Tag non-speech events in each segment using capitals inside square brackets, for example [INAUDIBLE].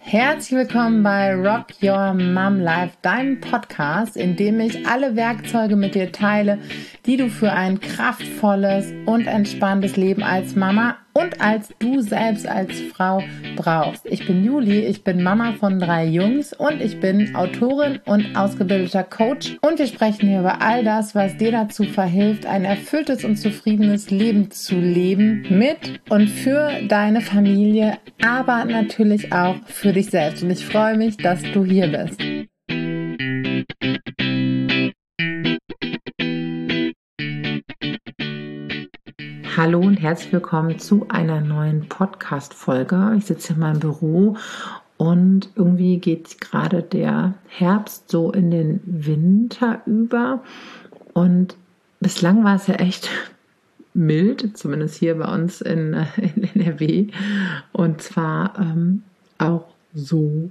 Herzlich willkommen bei Rock Your Mom Life, deinem Podcast, in dem ich alle Werkzeuge mit dir teile, die du für ein kraftvolles und entspanntes Leben als Mama und als du selbst als Frau brauchst. Ich bin Juli, ich bin Mama von drei Jungs und ich bin Autorin und ausgebildeter Coach und wir sprechen hier über all das, was dir dazu verhilft, ein erfülltes und zufriedenes Leben zu leben mit und für deine Familie, aber natürlich auch für dich selbst. Und ich freue mich, dass du hier bist. Hallo und herzlich willkommen zu einer neuen Podcast-Folge. Ich sitze in meinem Büro und irgendwie geht gerade der Herbst so in den Winter über. Und bislang war es ja echt [LAUGHS] mild, zumindest hier bei uns in, [LAUGHS] in NRW. Und zwar ähm, auch so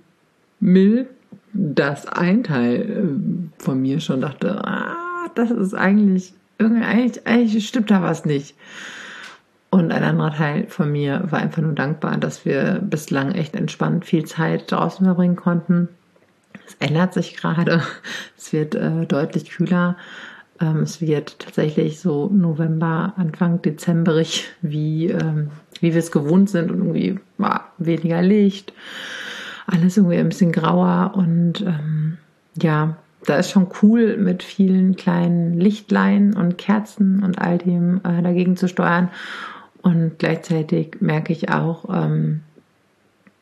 mild, dass ein Teil äh, von mir schon dachte, ah, das ist eigentlich irgendwie, eigentlich, eigentlich stimmt da was nicht. Und ein anderer Teil von mir war einfach nur dankbar, dass wir bislang echt entspannt viel Zeit draußen verbringen konnten. Es ändert sich gerade. Es wird äh, deutlich kühler. Ähm, es wird tatsächlich so November, Anfang Dezemberig, wie, ähm, wie wir es gewohnt sind und irgendwie ah, weniger Licht. Alles irgendwie ein bisschen grauer und ähm, ja, da ist schon cool, mit vielen kleinen Lichtlein und Kerzen und all dem äh, dagegen zu steuern. Und gleichzeitig merke ich auch, ähm,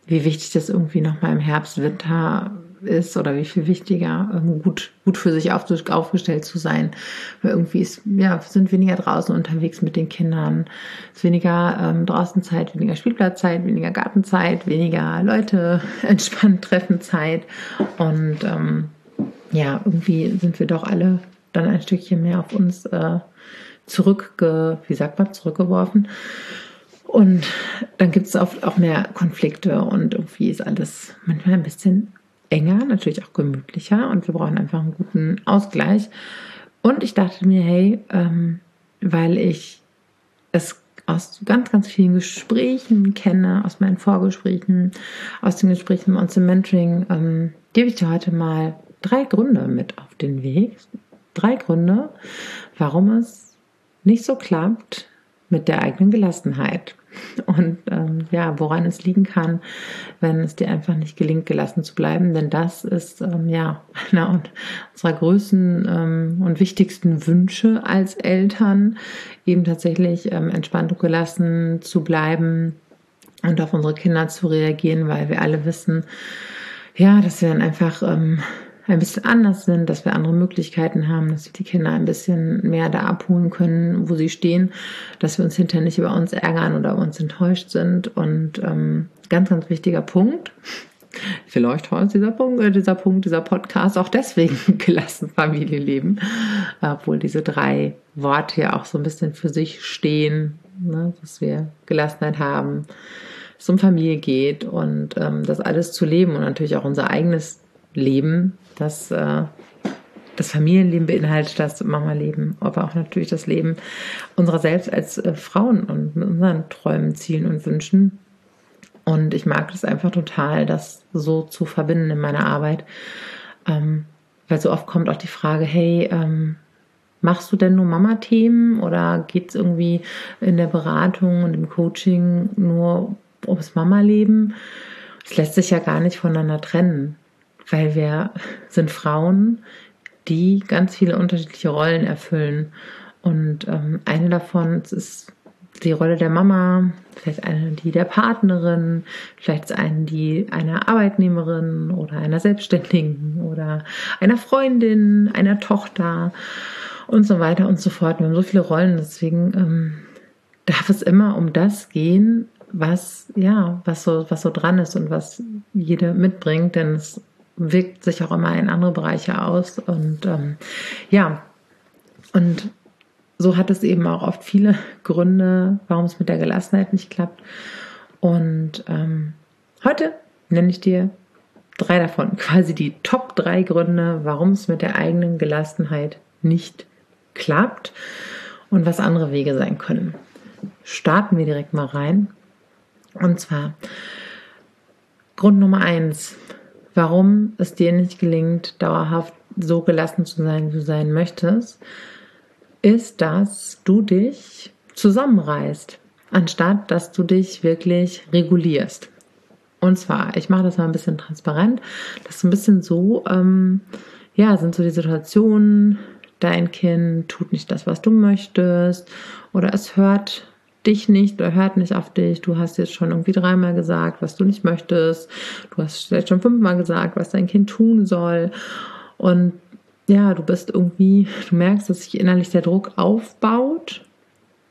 wie wichtig das irgendwie nochmal im Herbst, Winter ist oder wie viel wichtiger, ähm, gut, gut für sich auf, aufgestellt zu sein. Weil irgendwie ist, ja, sind weniger draußen unterwegs mit den Kindern, ist weniger ähm, draußen Zeit, weniger Spielplatzzeit, weniger Gartenzeit, weniger Leute [LAUGHS] entspannt treffen Zeit. Und ähm, ja, irgendwie sind wir doch alle dann ein Stückchen mehr auf uns äh, zurückge, wie sagt man, zurückgeworfen. Und dann gibt es oft auch mehr Konflikte und irgendwie ist alles manchmal ein bisschen enger, natürlich auch gemütlicher und wir brauchen einfach einen guten Ausgleich. Und ich dachte mir, hey, ähm, weil ich es aus ganz, ganz vielen Gesprächen kenne, aus meinen Vorgesprächen, aus den Gesprächen uns im Mentoring, ähm, gebe ich dir heute mal drei Gründe mit auf den Weg. Drei Gründe, warum es nicht so klappt mit der eigenen Gelassenheit. Und ähm, ja, woran es liegen kann, wenn es dir einfach nicht gelingt, gelassen zu bleiben. Denn das ist ähm, ja einer unserer größten ähm, und wichtigsten Wünsche als Eltern, eben tatsächlich ähm, entspannt und gelassen zu bleiben und auf unsere Kinder zu reagieren, weil wir alle wissen, ja, dass wir dann einfach ähm, ein bisschen anders sind, dass wir andere Möglichkeiten haben, dass wir die Kinder ein bisschen mehr da abholen können, wo sie stehen, dass wir uns hinterher nicht über uns ärgern oder uns enttäuscht sind. Und ähm, ganz, ganz wichtiger Punkt. Vielleicht heute dieser Punkt, äh, dieser Punkt, dieser Podcast auch deswegen [LAUGHS] gelassen Familie leben, obwohl diese drei Worte ja auch so ein bisschen für sich stehen, ne, dass wir Gelassenheit haben, es um Familie geht und ähm, das alles zu leben und natürlich auch unser eigenes Leben das, äh, das Familienleben beinhaltet das Mama-Leben, aber auch natürlich das Leben unserer selbst als äh, Frauen und mit unseren Träumen, Zielen und Wünschen. Und ich mag das einfach total, das so zu verbinden in meiner Arbeit. Ähm, weil so oft kommt auch die Frage, hey, ähm, machst du denn nur Mama-Themen oder geht es irgendwie in der Beratung und im Coaching nur ums Mama-Leben? Es lässt sich ja gar nicht voneinander trennen weil wir sind Frauen, die ganz viele unterschiedliche Rollen erfüllen. Und ähm, eine davon ist die Rolle der Mama, vielleicht eine die der Partnerin, vielleicht eine die einer Arbeitnehmerin oder einer Selbstständigen oder einer Freundin, einer Tochter und so weiter und so fort. Wir haben so viele Rollen, deswegen ähm, darf es immer um das gehen, was ja, was so was so dran ist und was jede mitbringt, denn es wirkt sich auch immer in andere Bereiche aus. Und ähm, ja, und so hat es eben auch oft viele [LAUGHS] Gründe, warum es mit der Gelassenheit nicht klappt. Und ähm, heute nenne ich dir drei davon, [LAUGHS] quasi die Top drei Gründe, warum es mit der eigenen Gelassenheit nicht klappt. und was andere Wege sein können. Starten wir direkt mal rein. Und zwar Grund Nummer eins, warum es dir nicht gelingt, dauerhaft so gelassen zu sein, wie du sein möchtest, ist, dass du dich zusammenreißt, anstatt dass du dich wirklich regulierst. Und zwar, ich mache das mal ein bisschen transparent. Das ist ein bisschen so, ähm, ja, sind so die Situationen, dein Kind tut nicht das, was du möchtest, oder es hört dich nicht oder hört nicht auf dich. Du hast jetzt schon irgendwie dreimal gesagt, was du nicht möchtest. Du hast vielleicht schon fünfmal gesagt, was dein Kind tun soll. Und ja, du bist irgendwie, du merkst, dass sich innerlich der Druck aufbaut.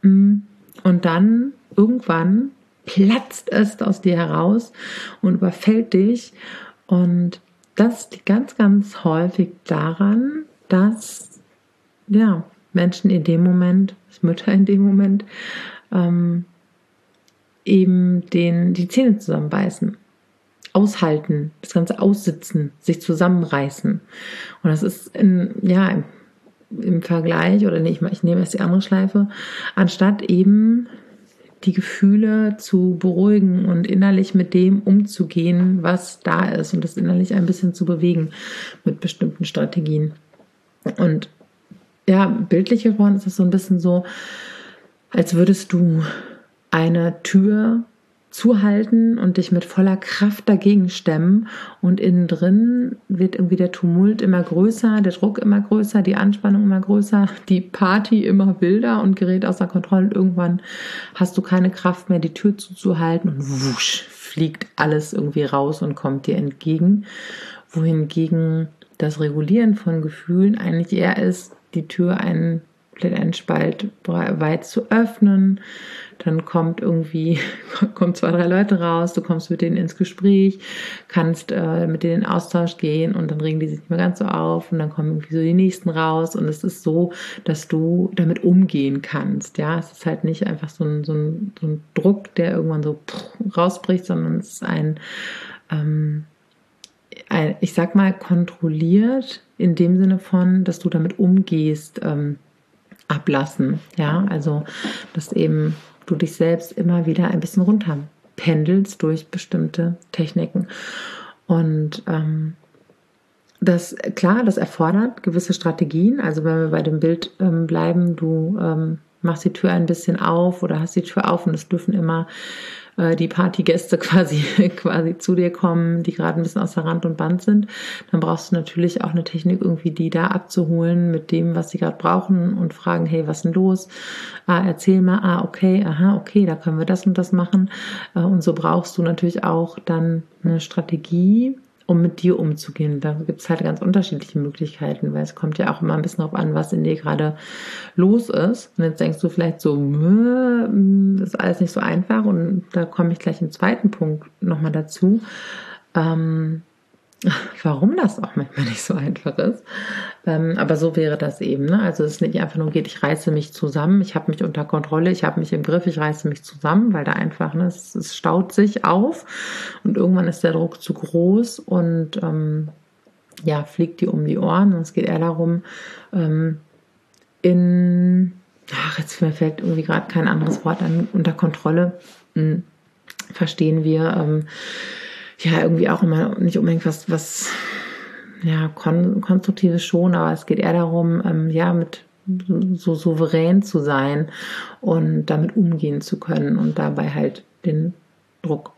Mm. Und dann irgendwann platzt es aus dir heraus und überfällt dich. Und das liegt ganz, ganz häufig daran, dass ja, Menschen in dem Moment, Mütter in dem Moment, ähm, eben den, die Zähne zusammenbeißen, aushalten, das Ganze aussitzen, sich zusammenreißen. Und das ist in, ja, im, Vergleich, oder nee, ich, ich nehme erst die andere Schleife, anstatt eben die Gefühle zu beruhigen und innerlich mit dem umzugehen, was da ist und das innerlich ein bisschen zu bewegen mit bestimmten Strategien. Und ja, bildlich geworden ist es so ein bisschen so, als würdest du eine Tür zuhalten und dich mit voller Kraft dagegen stemmen und innen drin wird irgendwie der Tumult immer größer, der Druck immer größer, die Anspannung immer größer, die Party immer wilder und gerät außer Kontrolle und irgendwann hast du keine Kraft mehr, die Tür zuzuhalten und wusch, fliegt alles irgendwie raus und kommt dir entgegen, wohingegen das Regulieren von Gefühlen eigentlich eher ist, die Tür einen einen Spalt weit zu öffnen. Dann kommt irgendwie, [LAUGHS] kommen zwei, drei Leute raus, du kommst mit denen ins Gespräch, kannst äh, mit denen in Austausch gehen und dann regen die sich nicht mehr ganz so auf und dann kommen irgendwie so die nächsten raus und es ist so, dass du damit umgehen kannst. Ja, es ist halt nicht einfach so ein, so ein, so ein Druck, der irgendwann so rausbricht, sondern es ist ein, ähm, ein, ich sag mal, kontrolliert in dem Sinne von, dass du damit umgehst, ähm, ablassen. Ja, also, dass eben du dich selbst immer wieder ein bisschen runter pendelst durch bestimmte Techniken. Und ähm, das, klar, das erfordert gewisse Strategien. Also wenn wir bei dem Bild ähm, bleiben, du ähm, machst die Tür ein bisschen auf oder hast die Tür auf und es dürfen immer äh, die Partygäste [LAUGHS] quasi, quasi zu dir kommen, die gerade ein bisschen außer Rand und Band sind, dann brauchst du natürlich auch eine Technik, irgendwie die da abzuholen mit dem, was sie gerade brauchen und fragen, hey, was denn los? Ah, erzähl mal, ah, okay, aha, okay, da können wir das und das machen. Äh, und so brauchst du natürlich auch dann eine Strategie, um mit dir umzugehen. Da gibt es halt ganz unterschiedliche Möglichkeiten, weil es kommt ja auch immer ein bisschen darauf an, was in dir gerade los ist. Und jetzt denkst du vielleicht so, das ist alles nicht so einfach. Und da komme ich gleich im zweiten Punkt nochmal dazu. Ähm, warum das auch manchmal nicht so einfach ist. Ähm, aber so wäre das eben. Ne? Also es ist nicht einfach nur geht, ich reiße mich zusammen, ich habe mich unter Kontrolle, ich habe mich im Griff, ich reiße mich zusammen, weil da einfach, ne, es, staut sich auf und irgendwann ist der Druck zu groß und ähm, ja, fliegt dir um die Ohren. Und es geht eher darum, ähm, in, ach, jetzt fällt irgendwie gerade kein anderes Wort an, unter Kontrolle, mh, hm, verstehen wir, ähm, ja irgendwie auch immer nicht unbedingt was, was ja, kon konstruktives schon, aber es geht eher darum, ähm, ja, mit so souverän zu sein und damit umgehen zu können und dabei halt den Druck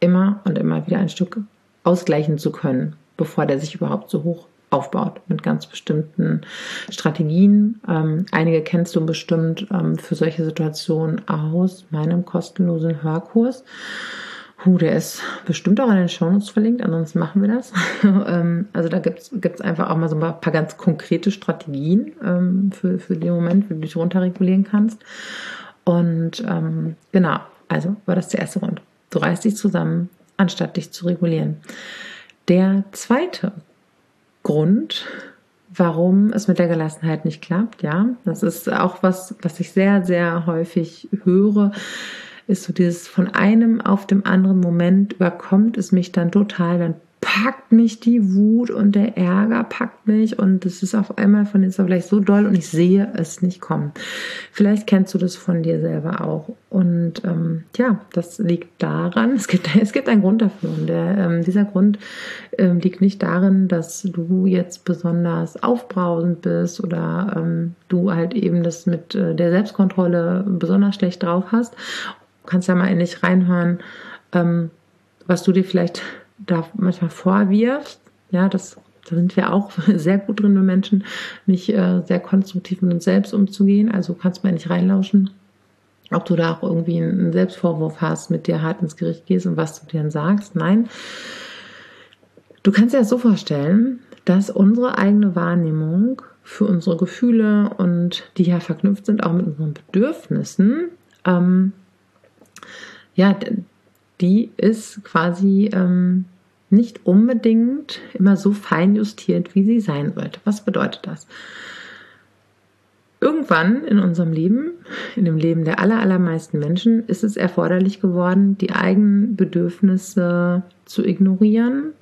immer und immer wieder ein Stück ausgleichen zu können, bevor der sich überhaupt so hoch aufbaut mit ganz bestimmten Strategien. Ähm, einige kennst du bestimmt ähm, für solche Situationen aus meinem kostenlosen Hörkurs. Huh, der ist bestimmt auch in den Shownotes verlinkt, ansonsten machen wir das. [LAUGHS] Ähm, also da gibt es einfach auch mal so ein paar, ganz konkrete Strategien ähm, für, für den Moment, wie du dich runterregulieren kannst. Und ähm, genau, also war das der erste Grund. Du reißt dich zusammen, anstatt dich zu regulieren. Der zweite Grund, warum es mit der Gelassenheit nicht klappt, ja, das ist auch was, was ich sehr, sehr häufig höre ist so dieses von einem auf dem anderen Moment überkommt es mich dann total, dann packt mich die Wut und der Ärger packt mich und es ist auf einmal von jetzt auf gleich so doll und ich sehe es nicht kommen. Vielleicht kennst du das von dir selber auch. Und ähm, ja, das liegt daran, [LAUGHS] es gibt, es gibt einen Grund dafür. Und der, ähm, dieser Grund ähm, liegt nicht darin, dass du jetzt besonders aufbrausend bist oder ähm, du halt eben das mit äh, der Selbstkontrolle besonders schlecht drauf hast. Du kannst ja mal in dich reinhören, ähm, was du dir vielleicht da manchmal vorwirfst. Ja, das, da sind wir auch [LAUGHS] sehr gut drin, wir Menschen nicht äh, sehr konstruktiv mit uns selbst umzugehen. Also kannst du mal nicht reinlauschen, ob du da auch irgendwie einen Selbstvorwurf hast, mit dir hart ins Gericht gehst und was du dir dann sagst. Nein. Du kannst dir das so vorstellen, dass unsere eigene Wahrnehmung für unsere Gefühle und die ja verknüpft sind auch mit unseren Bedürfnissen, ähm, ja, die ist quasi ähm, nicht unbedingt immer so fein justiert, wie sie sein sollte. Was bedeutet das? Irgendwann in unserem Leben, in dem Leben der allermeisten Menschen, ist es erforderlich geworden, die eigenen Bedürfnisse zu ignorieren,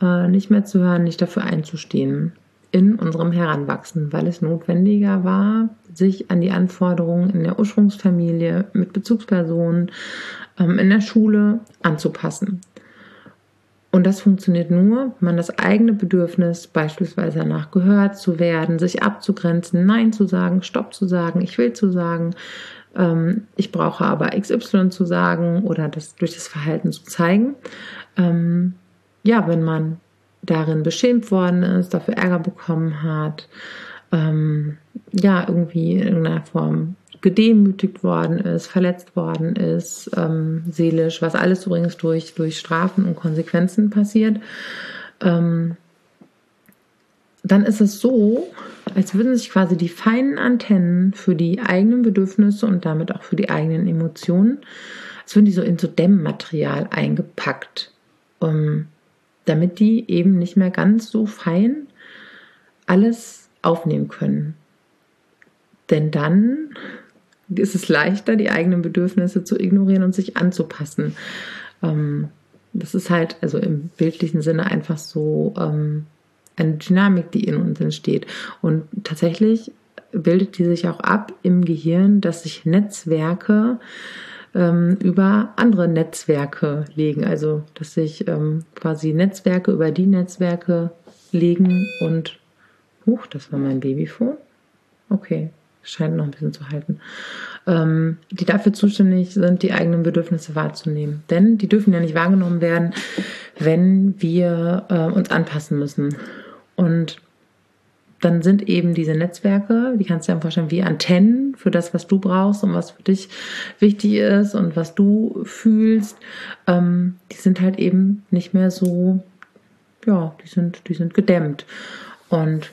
äh, nicht mehr zu hören, nicht dafür einzustehen in unserem Heranwachsen, weil es notwendiger war, sich an die Anforderungen in der Ursprungsfamilie mit Bezugspersonen ähm, in der Schule anzupassen. Und das funktioniert nur, wenn man das eigene Bedürfnis, beispielsweise danach gehört zu werden, sich abzugrenzen, Nein zu sagen, Stopp zu sagen, ich will zu sagen, ähm, ich brauche aber XY zu sagen oder das durch das Verhalten zu zeigen. Ähm, ja, wenn man darin beschämt worden ist, dafür Ärger bekommen hat, ähm, ja, irgendwie in irgendeiner Form gedemütigt worden ist, verletzt worden ist, ähm, seelisch, was alles übrigens durch, durch Strafen und Konsequenzen passiert, ähm, dann ist es so, als würden sich quasi die feinen Antennen für die eigenen Bedürfnisse und damit auch für die eigenen Emotionen, als würden die so in so Dämmmaterial eingepackt, um, damit die eben nicht mehr ganz so fein alles aufnehmen können. Denn dann ist es leichter, die eigenen Bedürfnisse zu ignorieren und sich anzupassen. Ähm, das ist halt, also im bildlichen Sinne einfach so ähm, eine Dynamik, die in uns entsteht. Und tatsächlich bildet die sich auch ab im Gehirn, dass sich Netzwerke ähm, über andere Netzwerke legen. Also, dass sich ähm, quasi Netzwerke über die Netzwerke legen und, huch, das war mein Babyfon. Okay, scheint noch ein bisschen zu halten, ähm, die dafür zuständig sind, die eigenen Bedürfnisse wahrzunehmen. Denn die dürfen ja nicht wahrgenommen werden, wenn wir äh, uns anpassen müssen. Und dann sind eben diese Netzwerke, die kannst du dir vorstellen, wie Antennen für das, was du brauchst und was für dich wichtig ist und was du fühlst. Ähm, die sind halt eben nicht mehr so, ja, die sind, die sind gedämmt. Und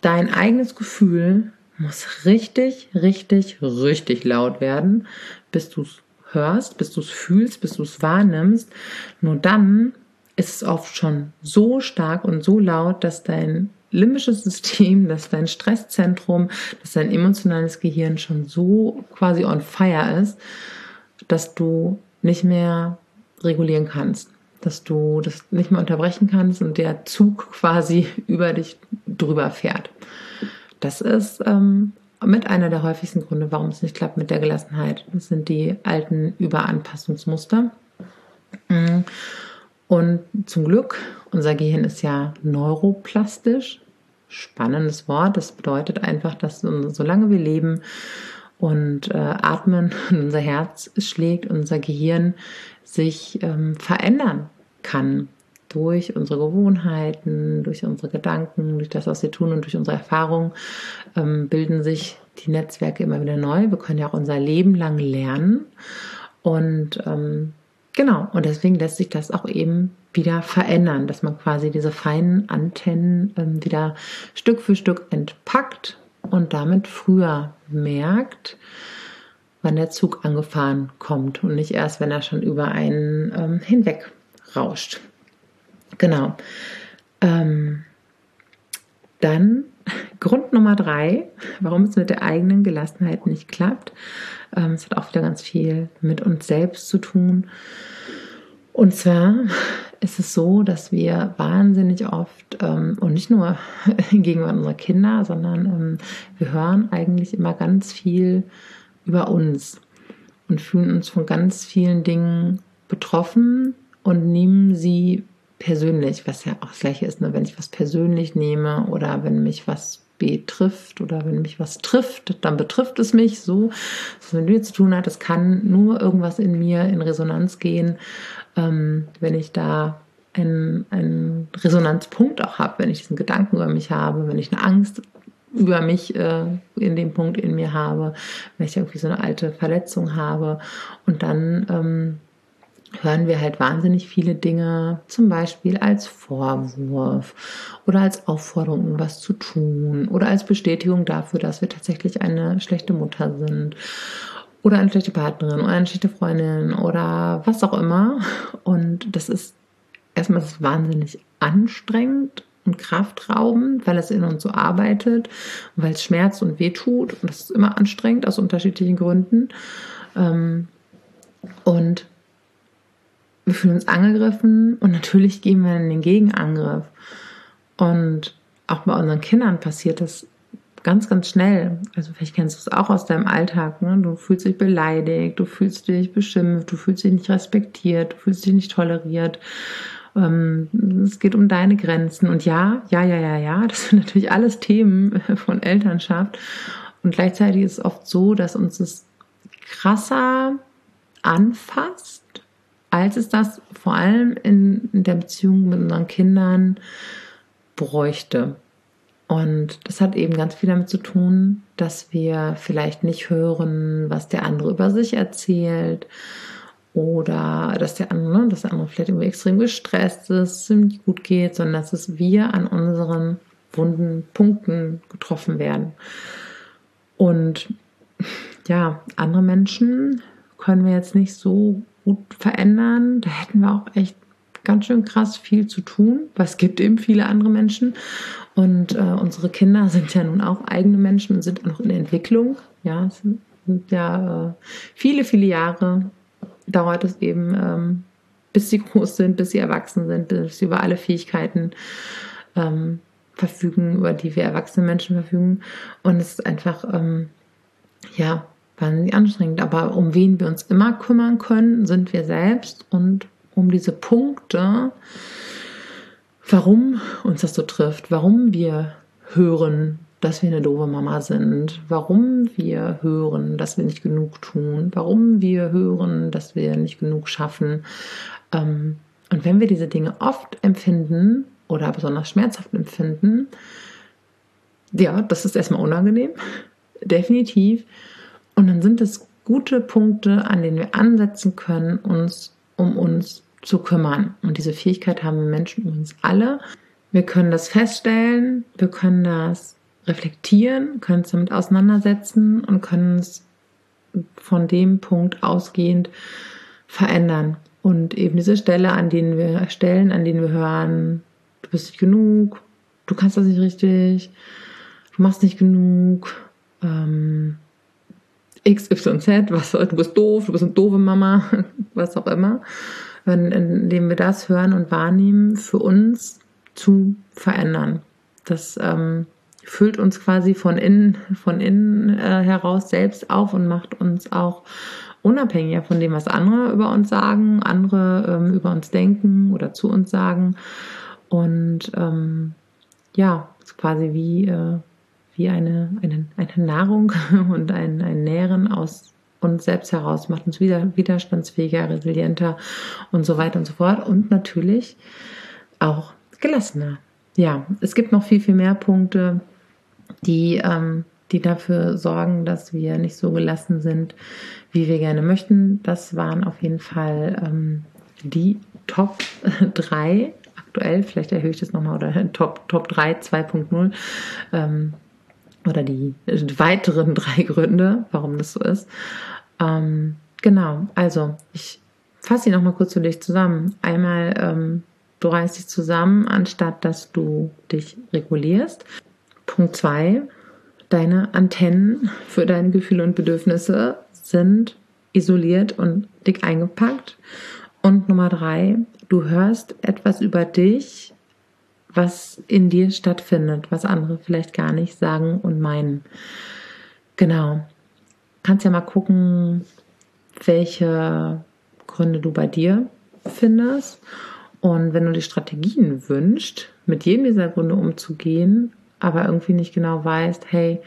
dein eigenes Gefühl muss richtig, richtig, richtig laut werden, bis du es hörst, bis du es fühlst, bis du es wahrnimmst. Nur dann ist es oft schon so stark und so laut, dass dein limbisches System, dass dein Stresszentrum, dass dein emotionales Gehirn schon so quasi on fire ist, dass du nicht mehr regulieren kannst, dass du das nicht mehr unterbrechen kannst und der Zug [LAUGHS] quasi über dich drüber fährt. Das ist ähm, mit einer der häufigsten Gründe, warum es nicht klappt mit der Gelassenheit. Das sind die alten Überanpassungsmuster. Mm. Und zum Glück, unser Gehirn ist ja neuroplastisch. Spannendes Wort. Das bedeutet einfach, dass solange wir leben und äh, atmen [LAUGHS] und unser Herz schlägt, unser Gehirn sich ähm, verändern kann durch unsere Gewohnheiten, durch unsere Gedanken, durch das, was wir tun und durch unsere Erfahrungen ähm, bilden sich die Netzwerke immer wieder neu. Wir können ja auch unser Leben lang lernen. Und ähm, genau, und deswegen lässt sich das auch eben wieder verändern, dass man quasi diese feinen Antennen ähm, wieder Stück für Stück entpackt und damit früher merkt, wann der Zug angefahren kommt und nicht erst, wenn er schon über einen ähm, hinweg rauscht. Genau. Ähm, dann Grund Nummer drei, warum es mit der eigenen Gelassenheit nicht klappt. Ähm, es hat auch wieder ganz viel mit uns selbst zu tun. Und zwar ist es so, dass wir wahnsinnig oft ähm, und nicht nur [LAUGHS] gegenüber unserer Kinder, sondern ähm, wir hören eigentlich immer ganz viel über uns und fühlen uns von ganz vielen Dingen betroffen und nehmen sie persönlich, was ja auch das gleiche ist, ne? wenn ich was persönlich nehme oder wenn mich was betrifft oder wenn mich was trifft, dann betrifft es mich so, was mit mir zu tun hat. Es kann nur irgendwas in mir in Resonanz gehen, ähm, wenn ich da einen, einen Resonanzpunkt auch habe, wenn ich diesen Gedanken über mich habe, wenn ich eine Angst über mich äh, in dem Punkt in mir habe, wenn ich irgendwie so eine alte Verletzung habe und dann ähm, hören wir halt wahnsinnig viele Dinge, zum Beispiel als Vorwurf oder als Aufforderung, irgendwas zu tun oder als Bestätigung dafür, dass wir tatsächlich eine schlechte Mutter sind oder eine schlechte Partnerin oder eine schlechte Freundin oder was auch immer. Und das ist erstmal das ist wahnsinnig anstrengend und kraftraubend, weil es in uns so arbeitet, weil es schmerzt und wehtut. Und das ist immer anstrengend aus unterschiedlichen Gründen. Ähm, und wir fühlen uns angegriffen und natürlich gehen wir in den Gegenangriff. Und auch bei unseren Kindern passiert das ganz, ganz schnell. Also vielleicht kennst du es auch aus deinem Alltag. Ne? Du fühlst dich beleidigt, du fühlst dich beschimpft, du fühlst dich nicht respektiert, du fühlst dich nicht toleriert. Ähm, es geht um deine Grenzen. Und ja, ja, ja, ja, ja, das sind natürlich alles Themen [LAUGHS] von Elternschaft. Und gleichzeitig ist es oft so, dass uns das krasser anfasst als es das vor allem in, der Beziehung mit unseren Kindern bräuchte. Und das hat eben ganz viel damit zu tun, dass wir vielleicht nicht hören, was der andere über sich erzählt oder dass der andere, ne, dass der andere vielleicht irgendwie extrem gestresst ist, ihm nicht gut geht, sondern dass es wir an unseren wunden Punkten getroffen werden. Und ja, andere Menschen können wir jetzt nicht so gut verändern. Da hätten wir auch echt ganz schön krass viel zu tun, weil es gibt eben viele andere Menschen. Und äh, unsere Kinder sind ja nun auch eigene Menschen und sind noch in Entwicklung. Ja, es sind ja äh, viele, viele Jahre dauert es eben, ähm, bis sie groß sind, bis sie erwachsen sind, bis sie über alle Fähigkeiten ähm, verfügen, über die wir erwachsene Menschen verfügen. Und es ist einfach, ähm, ja, wahnsinnig anstrengend. Aber um wen wir uns immer kümmern können, sind wir selbst und um diese Punkte, warum uns das so trifft, warum wir hören, dass wir eine doofe Mama sind, warum wir hören, dass wir nicht genug tun, warum wir hören, dass wir nicht genug schaffen. Ähm, und wenn wir diese Dinge oft empfinden oder besonders schmerzhaft empfinden, ja, das ist erstmal unangenehm, [LAUGHS] definitiv. Und dann sind es gute Punkte, an denen wir ansetzen können, uns um uns zu kümmern. Und diese Fähigkeit haben wir Menschen übrigens alle. Wir können das feststellen, wir können das reflektieren, können uns damit auseinandersetzen und können es von dem Punkt ausgehend verändern. Und eben diese Stelle, an denen wir Stellen, an denen wir hören, du bist nicht genug, du kannst das nicht richtig, du machst nicht genug, ähm, XYZ, was, du bist doof, du bist eine doofe Mama, [LAUGHS] was auch immer, wenn, indem wir das hören und wahrnehmen, für uns zu verändern. Das ähm, füllt uns quasi von innen, von innen äh, heraus selbst auf und macht uns auch unabhängiger von dem, was andere über uns sagen, andere ähm, über uns denken oder zu uns sagen. Und ähm, ja, quasi wie äh, wie eine, eine, eine Nahrung [LAUGHS] und ein, ein Nähren aus uns selbst heraus, macht uns wieder widerstandsfähiger, resilienter und so weiter und so fort. Und natürlich auch gelassener. Ja, es gibt noch viel, viel mehr Punkte, die, ähm, die dafür sorgen, dass wir nicht so gelassen sind, wie wir gerne möchten. Das waren auf jeden Fall ähm, die Top [LAUGHS] 3 aktuell. Vielleicht erhöhe ich das nochmal oder [LAUGHS] Top, Top 3 2.0. Ähm, oder die weiteren [LAUGHS] drei Gründe, warum das so ist. Ähm, genau, also ich fasse sie nochmal kurz für dich zusammen. Einmal, ähm, du reißt dich zusammen, anstatt dass du dich regulierst. Punkt zwei, deine Antennen für deine Gefühle und Bedürfnisse sind isoliert und dick eingepackt. Und Nummer drei, du hörst etwas über dich, was in dir stattfindet, was andere vielleicht gar nicht sagen und meinen. Genau. Kannst ja mal gucken, welche Gründe du bei dir findest. Und wenn du die Strategien wünschst, mit jedem dieser Gründe umzugehen, aber irgendwie nicht genau weißt, hey,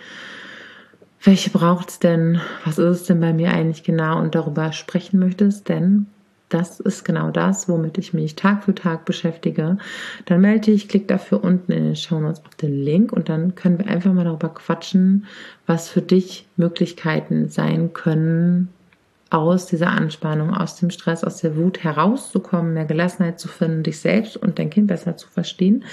welche braucht es denn? Was ist es denn bei mir eigentlich genau? Und darüber sprechen möchtest, denn das ist genau das, womit ich mich Tag für Tag beschäftige. Dann melde dich, klick dafür unten in den Show Notes auf den Link und dann können wir einfach mal darüber quatschen, was für dich Möglichkeiten sein können, aus dieser Anspannung, aus dem Stress, aus der Wut herauszukommen, mehr Gelassenheit zu finden, dich selbst und dein Kind besser zu verstehen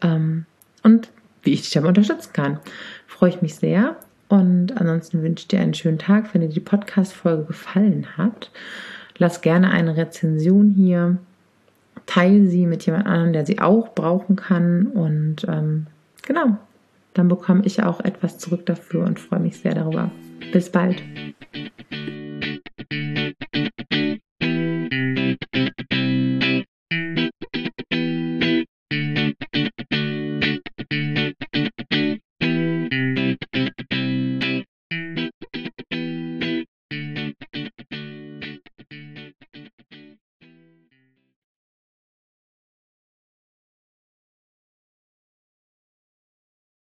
ähm, und wie ich dich dabei unterstützen kann. Freue ich mich sehr und ansonsten wünsche ich dir einen schönen Tag, wenn dir die Podcast-Folge gefallen hat. Lass gerne eine Rezension hier, teile sie mit jemand anderem, der sie auch brauchen kann und ähm, genau, dann bekomme ich auch etwas zurück dafür und freue mich sehr darüber. Bis bald.